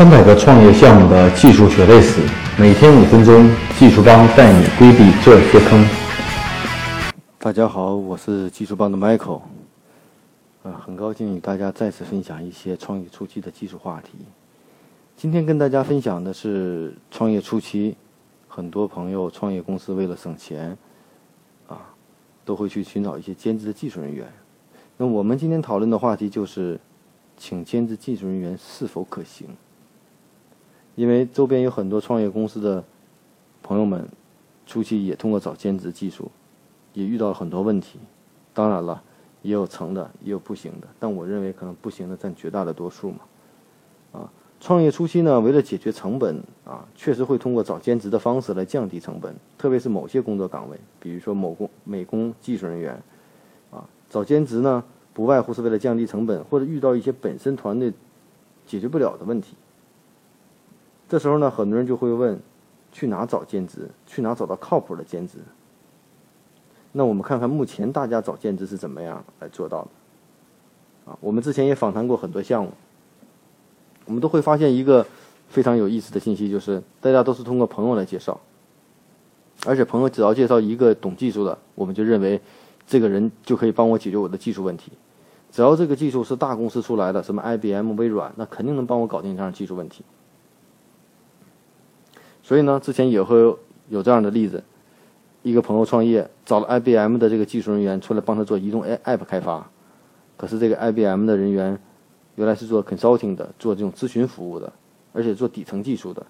三百个创业项目的技术血泪史，每天五分钟，技术帮带你规避这些坑。大家好，我是技术帮的 Michael，呃，很高兴与大家再次分享一些创业初期的技术话题。今天跟大家分享的是创业初期，很多朋友创业公司为了省钱，啊，都会去寻找一些兼职的技术人员。那我们今天讨论的话题就是，请兼职技术人员是否可行？因为周边有很多创业公司的朋友们，初期也通过找兼职技术，也遇到了很多问题。当然了，也有成的，也有不行的。但我认为，可能不行的占绝大的多数嘛。啊，创业初期呢，为了解决成本啊，确实会通过找兼职的方式来降低成本。特别是某些工作岗位，比如说某工、美工技术人员，啊，找兼职呢，不外乎是为了降低成本，或者遇到一些本身团队解决不了的问题。这时候呢，很多人就会问：去哪找兼职？去哪找到靠谱的兼职？那我们看看目前大家找兼职是怎么样来做到的？啊，我们之前也访谈过很多项目，我们都会发现一个非常有意思的信息，就是大家都是通过朋友来介绍，而且朋友只要介绍一个懂技术的，我们就认为这个人就可以帮我解决我的技术问题。只要这个技术是大公司出来的，什么 IBM、微软，那肯定能帮我搞定这样技术问题。所以呢，之前也会有这样的例子：一个朋友创业，找了 IBM 的这个技术人员出来帮他做移动 App 开发。可是这个 IBM 的人员原来是做 consulting 的，做这种咨询服务的，而且做底层技术的，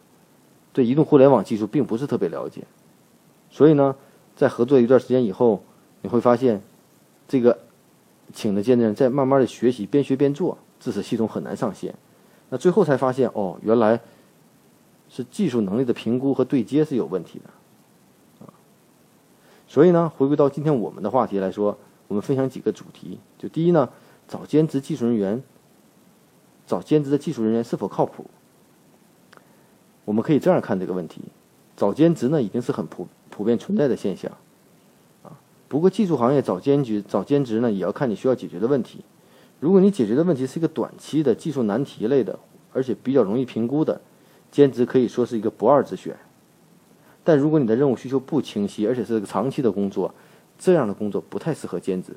对移动互联网技术并不是特别了解。所以呢，在合作一段时间以后，你会发现，这个请的兼职人在慢慢的学习，边学边做，致使系统很难上线。那最后才发现，哦，原来。是技术能力的评估和对接是有问题的，啊，所以呢，回归到今天我们的话题来说，我们分享几个主题。就第一呢，找兼职技术人员，找兼职的技术人员是否靠谱？我们可以这样看这个问题：找兼职呢，已经是很普普遍存在的现象，啊，不过技术行业找兼职找兼职呢，也要看你需要解决的问题。如果你解决的问题是一个短期的技术难题类的，而且比较容易评估的。兼职可以说是一个不二之选，但如果你的任务需求不清晰，而且是个长期的工作，这样的工作不太适合兼职。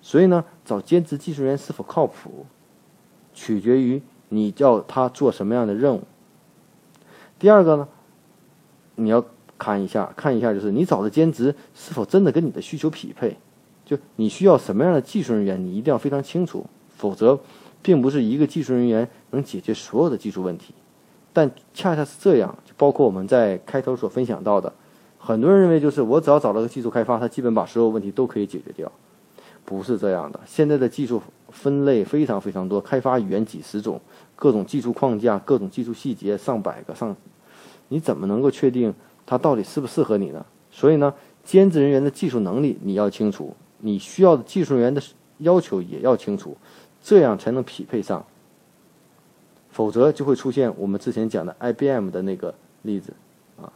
所以呢，找兼职技术人员是否靠谱，取决于你叫他做什么样的任务。第二个呢，你要看一下，看一下就是你找的兼职是否真的跟你的需求匹配。就你需要什么样的技术人员，你一定要非常清楚，否则，并不是一个技术人员能解决所有的技术问题。但恰恰是这样，就包括我们在开头所分享到的，很多人认为就是我只要找到个技术开发，他基本把所有问题都可以解决掉，不是这样的。现在的技术分类非常非常多，开发语言几十种，各种技术框架、各种技术细节上百个上，你怎么能够确定它到底适不适合你呢？所以呢，兼职人员的技术能力你要清楚，你需要的技术人员的要求也要清楚，这样才能匹配上。否则就会出现我们之前讲的 IBM 的那个例子，啊，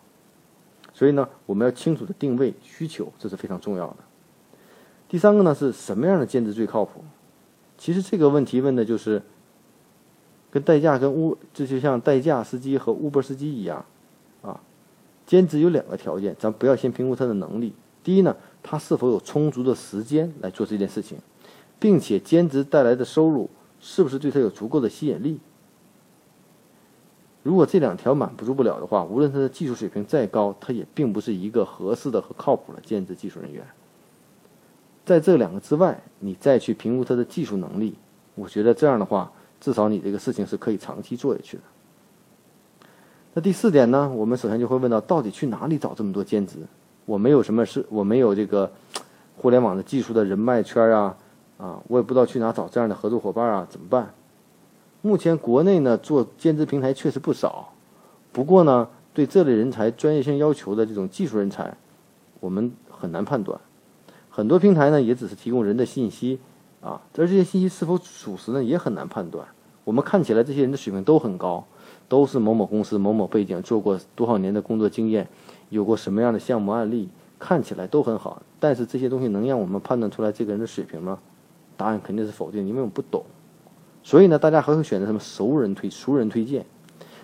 所以呢，我们要清楚的定位需求，这是非常重要的。第三个呢，是什么样的兼职最靠谱？其实这个问题问的就是，跟代驾跟乌，这就像代驾司机和 Uber 司机一样，啊，兼职有两个条件，咱不要先评估他的能力。第一呢，他是否有充足的时间来做这件事情，并且兼职带来的收入是不是对他有足够的吸引力？如果这两条满足不了的话，无论他的技术水平再高，他也并不是一个合适的和靠谱的兼职技术人员。在这两个之外，你再去评估他的技术能力，我觉得这样的话，至少你这个事情是可以长期做下去的。那第四点呢？我们首先就会问到，到底去哪里找这么多兼职？我没有什么事，我没有这个 互联网的技术的人脉圈啊，啊，我也不知道去哪找这样的合作伙伴啊，怎么办？目前国内呢做兼职平台确实不少，不过呢对这类人才专业性要求的这种技术人才，我们很难判断。很多平台呢也只是提供人的信息啊，而这些信息是否属实呢也很难判断。我们看起来这些人的水平都很高，都是某某公司某某背景，做过多少年的工作经验，有过什么样的项目案例，看起来都很好。但是这些东西能让我们判断出来这个人的水平吗？答案肯定是否定，因为我们不懂。所以呢，大家还会选择什么熟人推熟人推荐？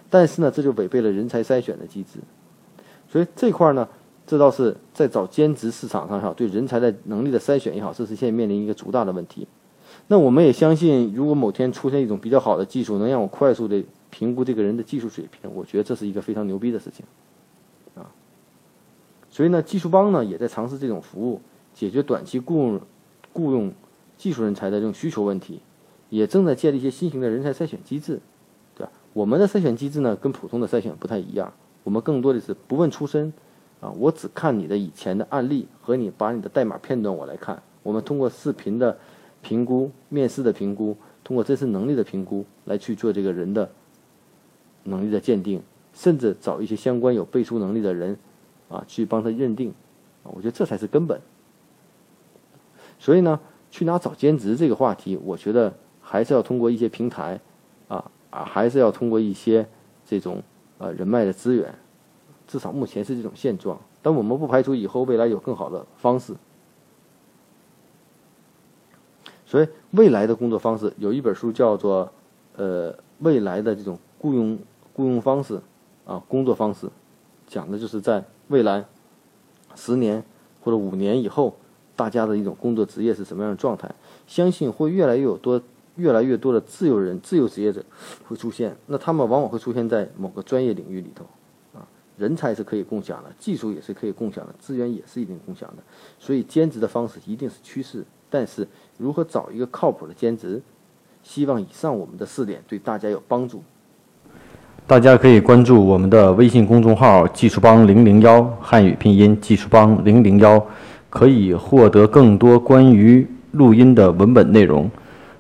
但是呢，这就违背了人才筛选的机制。所以这块呢，这倒是在找兼职市场上哈，对人才的能力的筛选也好，这是现在面临一个主大的问题。那我们也相信，如果某天出现一种比较好的技术，能让我快速的评估这个人的技术水平，我觉得这是一个非常牛逼的事情，啊。所以呢，技术帮呢也在尝试这种服务，解决短期雇佣雇佣技术人才的这种需求问题，也正在建立一些新型的人才筛选机制，对吧？我们的筛选机制呢，跟普通的筛选不太一样。我们更多的是不问出身，啊，我只看你的以前的案例和你把你的代码片段我来看。我们通过视频的评估、面试的评估，通过真实能力的评估来去做这个人的能力的鉴定，甚至找一些相关有背书能力的人，啊，去帮他认定。啊，我觉得这才是根本。所以呢，去哪找兼职这个话题，我觉得还是要通过一些平台，啊啊，还是要通过一些这种。呃，人脉的资源，至少目前是这种现状，但我们不排除以后未来有更好的方式。所以，未来的工作方式有一本书叫做《呃未来的这种雇佣雇佣方式》，啊，工作方式，讲的就是在未来十年或者五年以后，大家的一种工作职业是什么样的状态？相信会越来越有多。越来越多的自由人、自由职业者会出现，那他们往往会出现在某个专业领域里头，啊，人才是可以共享的，技术也是可以共享的，资源也是一定共享的，所以兼职的方式一定是趋势。但是如何找一个靠谱的兼职？希望以上我们的四点对大家有帮助。大家可以关注我们的微信公众号“技术帮零零幺”汉语拼音“技术帮零零幺”，可以获得更多关于录音的文本内容。